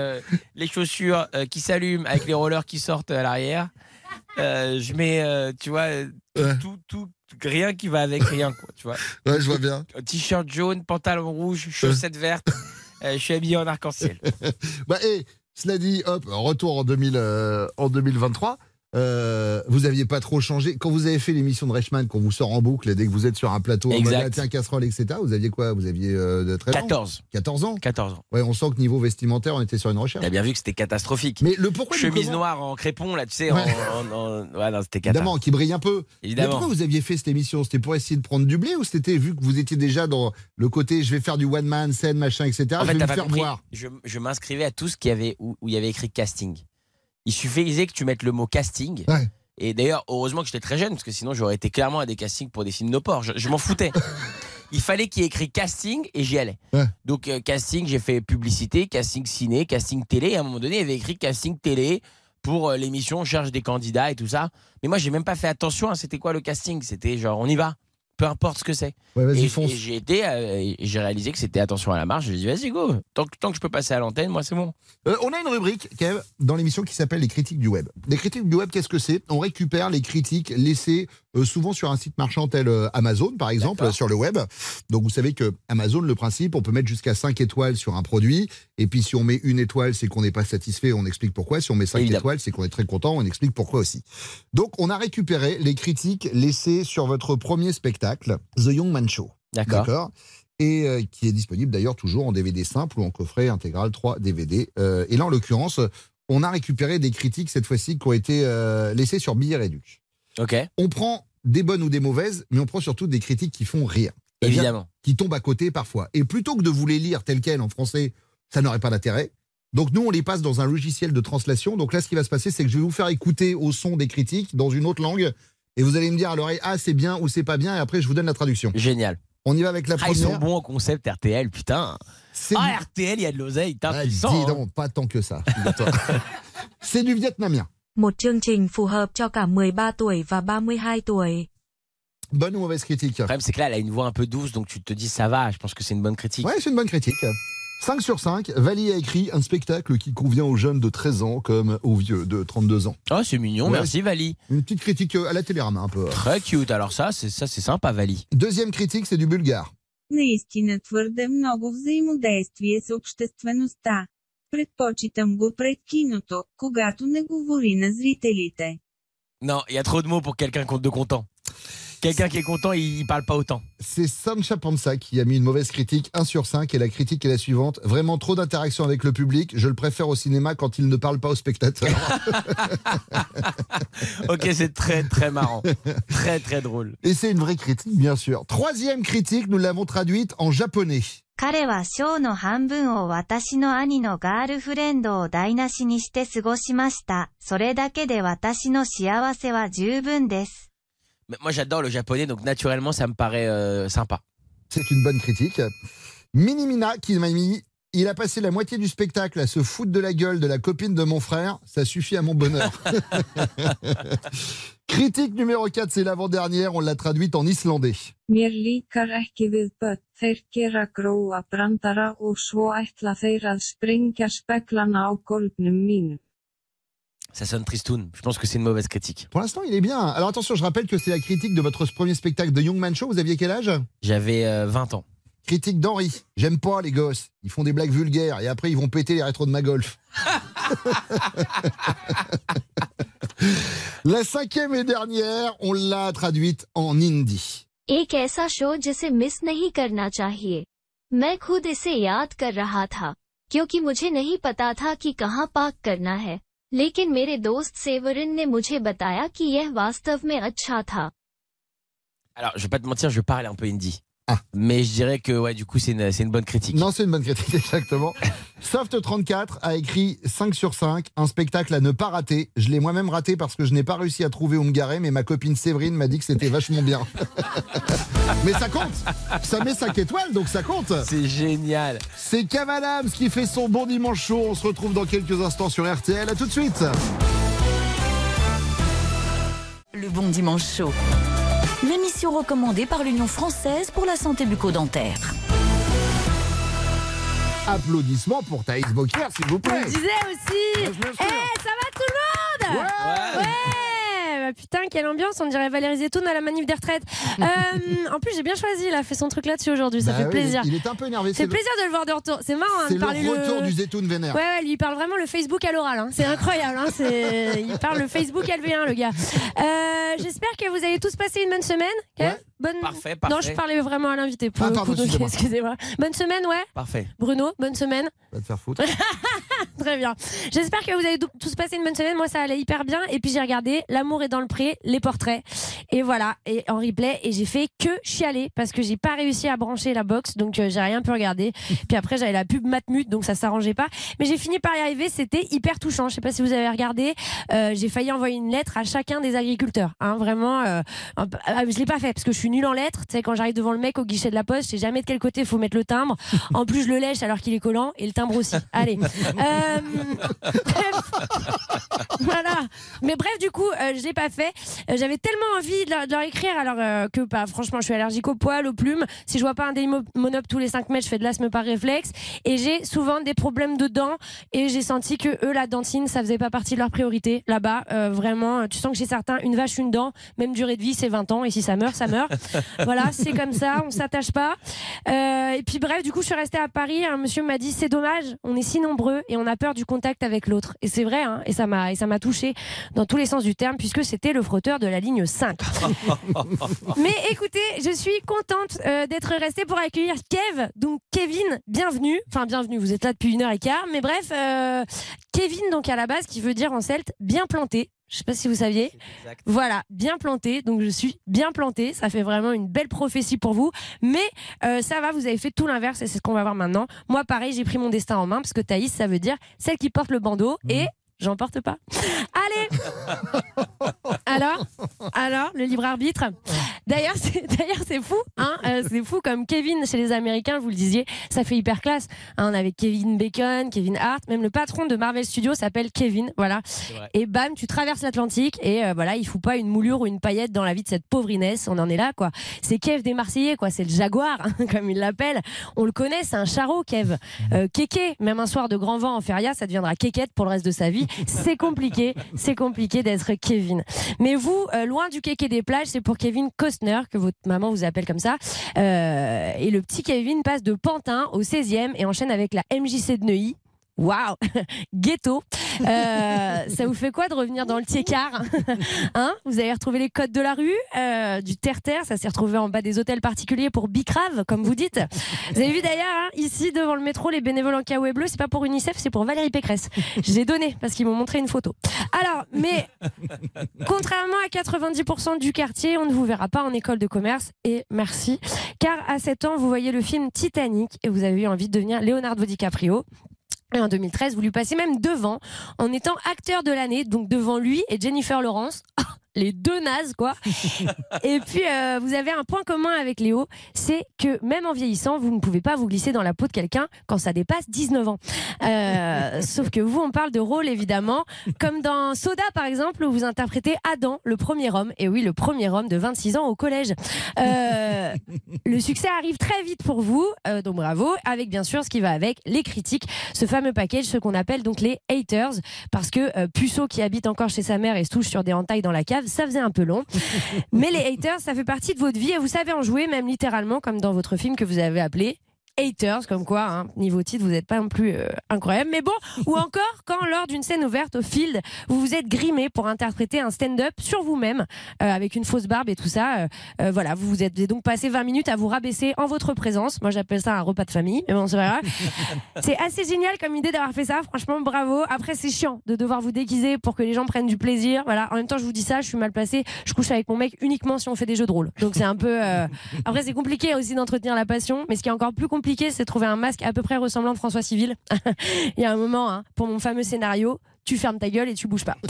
les chaussures qui s'allument avec les rollers qui sortent à l'arrière. Je mets, tu vois, tout, tout- rien qui va avec rien, quoi, tu vois. Ouais, je vois bien. T-shirt jaune, pantalon rouge, chaussettes vertes. Euh, je suis habillé en arc-en-ciel. Bah, et cela dit, hop, retour en, 2000, euh, en 2023. Euh, vous aviez pas trop changé. Quand vous avez fait l'émission de Reichmann, qu'on vous sort en boucle, dès que vous êtes sur un plateau en mode ah, tiens, casserole, etc., vous aviez quoi? Vous aviez euh, de 13 ans? 14. 14 ans? 14 ans. Ouais, on sent que niveau vestimentaire, on était sur une recherche. T'as bien vu que c'était catastrophique. Mais le pourquoi Chemise noire en crépon, là, tu sais, Ouais. en, en- en- Ouais, non, c'était. Évidemment, qui brille un peu. Évidemment. Mais pourquoi vous aviez fait cette émission? C'était pour essayer de prendre du blé ou c'était vu que vous étiez déjà dans le côté je vais faire du one man, scène, machin, etc. En je fait, vais me faire compris. voir? Je, je m'inscrivais à tout ce qui avait, où, où il y avait écrit casting. Il suffisait que tu mettes le mot casting. Ouais. Et d'ailleurs, heureusement que j'étais très jeune, parce que sinon j'aurais été clairement à des castings pour des films no port. Je, je m'en foutais. il fallait qu'il y ait écrit casting et j'y allais. Ouais. Donc, euh, casting, j'ai fait publicité, casting ciné, casting télé. Et à un moment donné, il y avait écrit casting télé pour euh, l'émission On cherche des candidats et tout ça. Mais moi, j'ai même pas fait attention à c'était quoi le casting. C'était genre, on y va. Peu importe ce que c'est. Ouais, Et, j'ai été, euh, j'ai réalisé que c'était attention à la marche. J'ai dit, vas-y, go. Tant que, tant que je peux passer à l'antenne, moi, c'est bon. Euh, on a une rubrique, Kev, dans l'émission qui s'appelle les critiques du web. Les critiques du web, qu'est-ce que c'est? On récupère les critiques laissées euh, souvent sur un site marchand tel euh, Amazon, par exemple, sur le web. Donc vous savez que Amazon, le principe, on peut mettre jusqu'à 5 étoiles sur un produit. Et puis si on met une étoile, c'est qu'on n'est pas satisfait, on explique pourquoi. Si on met 5 Évidemment. étoiles, c'est qu'on est très content, on explique pourquoi aussi. Donc on a récupéré les critiques laissées sur votre premier spectacle, The Young Man Show. D'accord. Et euh, qui est disponible d'ailleurs toujours en DVD simple ou en coffret intégral 3 DVD. Euh, et là, en l'occurrence, on a récupéré des critiques cette fois-ci qui ont été euh, laissées sur Billet Réduc. On prend des bonnes ou des mauvaises, mais on prend surtout des critiques qui font rire. Évidemment. Qui tombent à côté parfois. Et plutôt que de vous les lire telles quelles en français, ça n'aurait pas d'intérêt. Donc nous, on les passe dans un logiciel de translation. Donc là, ce qui va se passer, c'est que je vais vous faire écouter au son des critiques dans une autre langue. Et vous allez me dire à l'oreille, ah, c'est bien ou c'est pas bien. Et après, je vous donne la traduction. Génial. On y va avec la Ah, ils première. sont bons au concept RTL, putain. Ah, du- RTL, il y a de l'oseille, putain, Ah, dis hein. donc, pas tant que ça. c'est du vietnamien. Một chương trình phù hợp cho cả 13 tuổi và 32 tuổi. Bonne ou mauvaise critique Le problème, c'est que là, elle a une voix un peu douce, donc tu te dis, ça va, je pense que c'est une bonne critique. Ouais, c'est une bonne critique. 5 sur 5, Vali a écrit un spectacle qui convient aux jeunes de 13 ans comme aux vieux de 32 ans. Oh, c'est mignon, Ouais. merci, Vali. Une petite critique euh, à la télérama un peu. Très cute, alors ça, c'est ça, c'est sympa, Vali. Deuxième critique, c'est du bulgare. Наистина твърде много взаимодействие с обществеността. Предпочитам го пред киното, когато не говори на зрителите. Non, il y a trop de mots pour quelqu'un de content. Quelqu'un qui est content, il, il parle pas autant. C'est Sancha Panza qui a mis une mauvaise critique, 1 sur 5, et la critique est la suivante. Vraiment trop d'interaction avec le public, je le préfère au cinéma quand il ne parle pas aux spectateurs. ok, c'est très très marrant. Très très drôle. Et c'est une vraie critique, bien sûr. Troisième critique, nous l'avons traduite en japonais. 彼はショーの半分を私の兄のガールフレンドを台無しにして過ごしました。それだけで私の幸せは十分です。 Mais Moi, j'adore le japonais, donc naturellement, ça me paraît euh, sympa. C'est une bonne critique. Minimina qui m'a mis il a passé la moitié du spectacle à se foutre de la gueule de la copine de mon frère. Ça suffit à mon bonheur. Critique numéro 4, c'est l'avant-dernière, on l'a traduite en islandais. Ça sonne tristoun. Je pense que c'est une mauvaise critique. Pour l'instant, il est bien. Alors attention, je rappelle que c'est la critique de votre premier spectacle de Young Man Show. Vous aviez quel âge J'avais euh, 20 ans. Critique d'Henri. J'aime pas les gosses. Ils font des blagues vulgaires et après ils vont péter les rétros de ma golf. la cinquième et dernière, on l'a traduite en hindi. एक ऐसा शो जिसे मिस नहीं करना चाहिए मैं खुद इसे याद कर रहा था क्योंकि मुझे नहीं पता था कि कहाँ पार्क करना है लेकिन मेरे दोस्त सेवरिन ने मुझे बताया कि यह वास्तव में अच्छा था Alors, je vais pas te mentir, je parle un peu hindi. Mais je dirais que, ouais, du coup, c'est une, c'est une bonne critique. Non, c'est une bonne critique, exactement. Soft34 a écrit 5 sur 5, un spectacle à ne pas rater. Je l'ai moi-même raté parce que je n'ai pas réussi à trouver où me garer, mais ma copine Séverine m'a dit que c'était vachement bien. mais ça compte Ça met 5 étoiles, donc ça compte C'est génial C'est Cavalams qui fait son bon dimanche chaud. On se retrouve dans quelques instants sur RTL. À tout de suite Le bon dimanche chaud. L'émission recommandée par l'Union française pour la santé bucco-dentaire. Applaudissements pour Thaïs Bocquier, s'il vous Je plaît. le disais aussi. Eh, ça va tout le monde? Ouais, Putain, quelle ambiance, on dirait Valérie Zetoun à la manif des retraites. Euh, en plus, j'ai bien choisi, il a fait son truc là-dessus aujourd'hui, ça Bah fait oui, plaisir. Il est un peu énervé. C'est le- plaisir de le voir de retour. C'est marrant hein, C'est de le retour du Zetoun vénère. Ouais, ouais, lui il parle vraiment le Facebook à l'oral. hein. C'est incroyable. hein. C'est- Il parle le Facebook LV1, le gars. Euh, J'espère que vous avez tous passé une bonne semaine. Kev Bonne... Parfait, Non, parfait. je parlais vraiment à l'invité. Pour Ah, excusez-moi. Bonne semaine, ouais. Parfait. Bruno, bonne semaine. Va te faire foutre. Très bien. J'espère que vous avez tous passé une bonne semaine. Moi, ça allait hyper bien. Et puis, j'ai regardé L'amour est dans le pré, les portraits. Et voilà, et en replay. Et j'ai fait que chialer parce que j'ai pas réussi à brancher la box. Donc, euh, j'ai rien pu regarder. Puis après, j'avais la pub Matmut, donc ça s'arrangeait pas. Mais j'ai fini par y arriver. C'était hyper touchant. Je sais pas si vous avez regardé. Euh, j'ai failli envoyer une lettre à chacun des agriculteurs. Hein, vraiment, euh, ah, je l'ai pas fait parce que je suis nulle en lettres. Tu sais, quand j'arrive devant le mec au guichet de la poste, je sais jamais de quel côté faut mettre le timbre. En plus, je le lèche alors qu'il est collant et le timbre aussi. Allez. Euh, voilà. Mais bref, du coup, je l'ai pas fait. Euh, J'avais tellement envie de leur, de leur écrire, alors euh, que, bah, franchement, je suis allergique aux poils, aux plumes. Si je vois pas un Dailymonop tous les 5 mètres, je fais de l'asthme par réflexe. Et j'ai souvent des problèmes de dents. Et j'ai senti que eux, la dentine, ça faisait pas partie de leur priorité. Là-bas, euh, vraiment, tu sens que chez certains, une vache, une dent, même durée de vie, c'est 20 ans. Et si ça meurt, ça meurt. voilà, c'est comme ça, on s'attache pas. Et puis bref, du coup, je suis restée à Paris. Un monsieur m'a dit c'est dommage, on est si nombreux et on a peur du contact avec l'autre. Et c'est vrai, hein, et ça m'a et ça m'a touché dans tous les sens du terme puisque c'était le frotteur de la ligne 5. Mais écoutez, je suis contente euh, d'être restée pour accueillir Kev. Donc Kevin, bienvenue. Enfin bienvenue, vous êtes là depuis une heure et quart. Mais bref, euh, Kevin donc à la base qui veut dire en celte bien planté. Je sais pas si vous saviez. Voilà, bien planté. Donc je suis bien planté. Ça fait vraiment une belle prophétie pour vous. Mais euh, ça va, vous avez fait tout l'inverse et c'est ce qu'on va voir maintenant. Moi, pareil, j'ai pris mon destin en main parce que Thaïs, ça veut dire celle qui porte le bandeau et j'en porte pas. Allez Alors Alors, le libre arbitre D'ailleurs, c'est d'ailleurs c'est fou, hein euh, c'est fou comme Kevin chez les Américains, vous le disiez, ça fait hyper classe. Hein, on avait Kevin Bacon, Kevin Hart, même le patron de Marvel Studios s'appelle Kevin, voilà. Et bam, tu traverses l'Atlantique et euh, voilà, il fout pas une moulure ou une paillette dans la vie de cette pauvre Inès. On en est là, quoi. C'est Kev des Marseillais, quoi. C'est le Jaguar, hein, comme il l'appelle. On le connaît, c'est un charreau, Kev. Euh, Kéké, même un soir de grand vent en feria, ça deviendra Kékette pour le reste de sa vie. C'est compliqué, c'est compliqué d'être Kevin. Mais vous, euh, loin du Kéké des plages, c'est pour Kevin Costner, que votre maman vous appelle comme ça. Euh, et le petit Kevin passe de Pantin au 16e et enchaîne avec la MJC de Neuilly. Waouh Ghetto Euh, Ça vous fait quoi de revenir dans le Tiécar hein Vous avez retrouvé les codes de la rue, euh, du terre-terre, ça s'est retrouvé en bas des hôtels particuliers pour Bicrave, comme vous dites. Vous avez vu d'ailleurs, hein, ici devant le métro, les bénévoles en caouet bleu, c'est pas pour UNICEF, c'est pour Valérie Pécresse. J'ai donné parce qu'ils m'ont montré une photo. Alors, mais contrairement à 90% du quartier, on ne vous verra pas en école de commerce et merci. Car à 7 ans, vous voyez le film Titanic et vous avez eu envie de devenir Leonardo DiCaprio. Et en 2013, vous lui passez même devant en étant acteur de l'année, donc devant lui et Jennifer Lawrence. Les deux nazes, quoi. Et puis, euh, vous avez un point commun avec Léo, c'est que même en vieillissant, vous ne pouvez pas vous glisser dans la peau de quelqu'un quand ça dépasse 19 ans. Euh, sauf que vous, on parle de rôle, évidemment, comme dans Soda, par exemple, où vous interprétez Adam, le premier homme, et oui, le premier homme de 26 ans au collège. Euh, le succès arrive très vite pour vous, donc bravo, avec bien sûr ce qui va avec, les critiques, ce fameux package, ce qu'on appelle donc les haters, parce que Puceau qui habite encore chez sa mère et se touche sur des entailles dans la cave, ça faisait un peu long. Mais les haters, ça fait partie de votre vie et vous savez en jouer, même littéralement, comme dans votre film que vous avez appelé Haters, comme quoi, hein, niveau titre, vous n'êtes pas non plus euh, incroyable. Mais bon, ou encore quand, lors d'une scène ouverte au field, vous vous êtes grimé pour interpréter un stand-up sur vous-même, euh, avec une fausse barbe et tout ça. euh, euh, voilà, vous vous êtes donc passé 20 minutes à vous rabaisser en votre présence. Moi, j'appelle ça un repas de famille, mais bon, c'est pas grave. C'est assez génial comme idée d'avoir fait ça. Franchement, bravo. Après, c'est chiant de devoir vous déguiser pour que les gens prennent du plaisir. Voilà. En même temps, je vous dis ça, je suis mal placée. Je couche avec mon mec uniquement si on fait des jeux de rôle. Donc c'est un peu. euh, Après, c'est compliqué aussi d'entretenir la passion. Mais ce qui est encore plus compliqué, c'est de trouver un masque à peu près ressemblant de François Civil. Il y a un moment, hein, pour mon fameux scénario. Tu fermes ta gueule et tu bouges pas.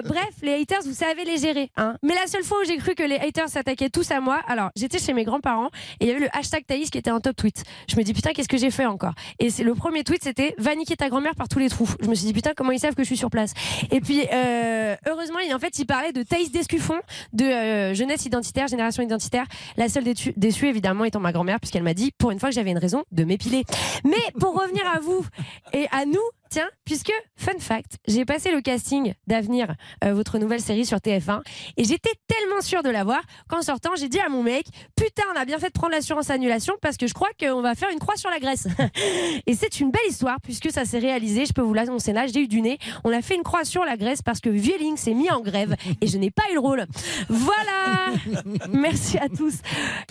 Euh, bref, les haters, vous savez les gérer. Hein. Mais la seule fois où j'ai cru que les haters s'attaquaient tous à moi, alors j'étais chez mes grands-parents et il y avait le hashtag Thaïs qui était un top tweet. Je me dis putain, qu'est-ce que j'ai fait encore? Et c'est le premier tweet, c'était va niquer ta grand-mère par tous les trous. Je me suis dit putain, comment ils savent que je suis sur place? Et puis euh, heureusement, en fait, il parlait de Thaïs Descuffon, de euh, jeunesse identitaire, génération identitaire. La seule déçue, déçue, évidemment étant ma grand-mère puisqu'elle m'a dit pour une fois que j'avais une raison de m'épiler. Mais pour revenir à vous et à nous. Tiens, puisque, fun fact, j'ai passé le casting d'Avenir, euh, votre nouvelle série sur TF1, et j'étais tellement sûre de l'avoir qu'en sortant, j'ai dit à mon mec, putain, on a bien fait de prendre l'assurance annulation parce que je crois qu'on va faire une croix sur la graisse. et c'est une belle histoire puisque ça s'est réalisé, je peux vous l'annoncer là, j'ai eu du nez. On a fait une croix sur la graisse parce que Vieling s'est mis en grève et je n'ai pas eu le rôle. Voilà Merci à tous.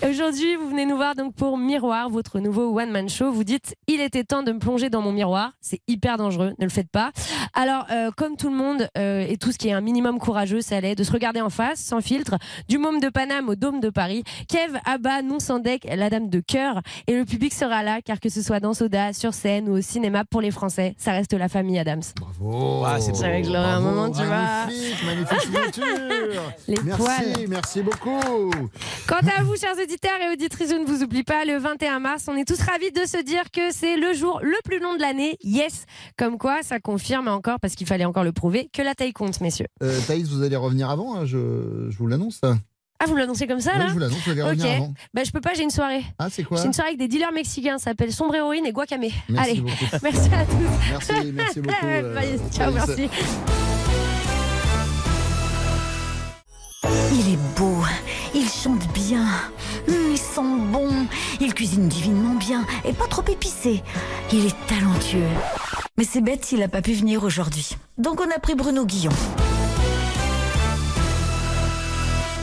Aujourd'hui, vous venez nous voir donc pour Miroir, votre nouveau one-man show. Vous dites, il était temps de me plonger dans mon miroir. C'est hyper dangereux, ne le faites pas. Alors, euh, comme tout le monde, euh, et tout ce qui est un minimum courageux, ça l'est, de se regarder en face, sans filtre, du môme de Paname au dôme de Paris. Kev, Abba, non sans deck, la dame de cœur. Et le public sera là, car que ce soit dans Soda, sur scène ou au cinéma, pour les Français, ça reste la famille Adams. Bravo. c'est savais que je l'aurais un moment, tu vois. Magnifique, magnifique merci, poils. merci beaucoup. Quant à vous, chers auditeurs et auditrices, je ne vous oublie pas, le 21 mars, on est tous ravis de se dire que c'est le jour le plus long de l'année. Yes Comme quoi, ça confirme encore, parce qu'il fallait encore le prouver, que la taille compte, messieurs. Euh, Thaïs, vous allez revenir avant, hein, je, je vous l'annonce. Ah, vous l'annoncez comme ça, Oui, là je vous l'annonce, vous allez revenir Ok. avant. Bah, je peux pas, j'ai une soirée. Ah, c'est quoi C'est une soirée avec des dealers mexicains, ça s'appelle Sombre Héroïne et Guacamé. Merci Allez, beaucoup. merci à tous. Merci, merci beaucoup. euh, Bye, ciao, Thaïs. merci. Il est beau, il chante bien, hum, il sent bon, il cuisine divinement bien et pas trop épicé. Il est talentueux. Mais c'est bête s'il n'a pas pu venir aujourd'hui. Donc on a pris Bruno Guillon.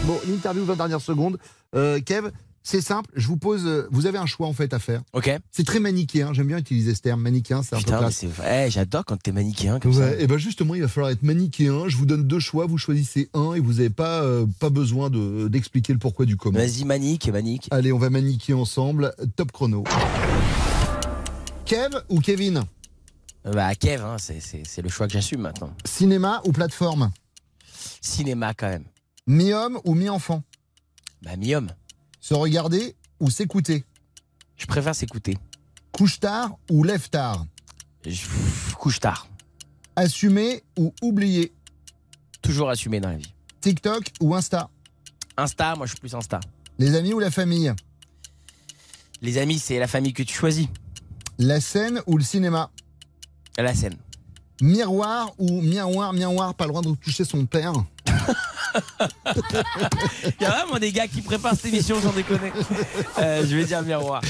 Bon, l'interview 20 dernières secondes. Euh, Kev, c'est simple, je vous pose. euh, Vous avez un choix en fait à faire. Ok. C'est très manichéen, j'aime bien utiliser ce terme. Manichéen, c'est un Putain, peu classe. vrai, j'adore quand t'es manichéen comme ça. Ouais, et ben justement, il va falloir être manichéen. Je vous donne deux choix, vous choisissez un et vous n'avez pas, euh, pas besoin de- d'expliquer le pourquoi du comment. Vas-y, manique, manique. Allez, on va maniquer ensemble. Top chrono. Kev ou Kevin? Bah, Kev, hein, c'est- le choix que j'assume maintenant. Cinéma ou plateforme? Cinéma quand même. Mi-homme ou mi-enfant Bah, mi-homme. Se regarder ou s'écouter? Je préfère s'écouter. Couche tard ou lève tard? Je couche tard. Assumer ou oublier? Toujours assumé dans la vie. TikTok ou Insta? Insta, moi je suis plus Insta. Les amis ou la famille? Les amis, c'est la famille que tu choisis. La scène ou le cinéma? La scène. Miroir ou miroir, miroir, pas le droit de toucher son père Il y a vraiment des gars qui préparent cette émission, sans déconner. Euh, je vais dire miroir.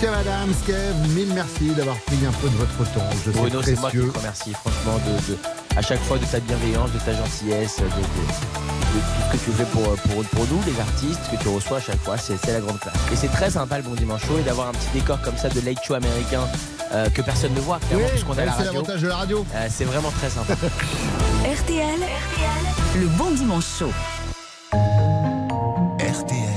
Kev Adams, Kev, mille merci d'avoir pris un peu de votre temps. Je Bruno, c'est moi qui te précieux. remercie, franchement, de, de- à chaque fois de ta bienveillance, de ta gentillesse, de, de- de tout ce que tu fais pour, pour, pour nous, les artistes, que tu reçois à chaque fois. C'est la grande classe. Et c'est très sympa le Bon Dimanche Show et d'avoir un petit décor comme ça de late show américain euh, que personne ne voit, clairement, oui, a la radio. C'est l'avantage de la radio. Euh, c'est vraiment très sympa. RTL, RTL, le bon dimanche chaud. RTL.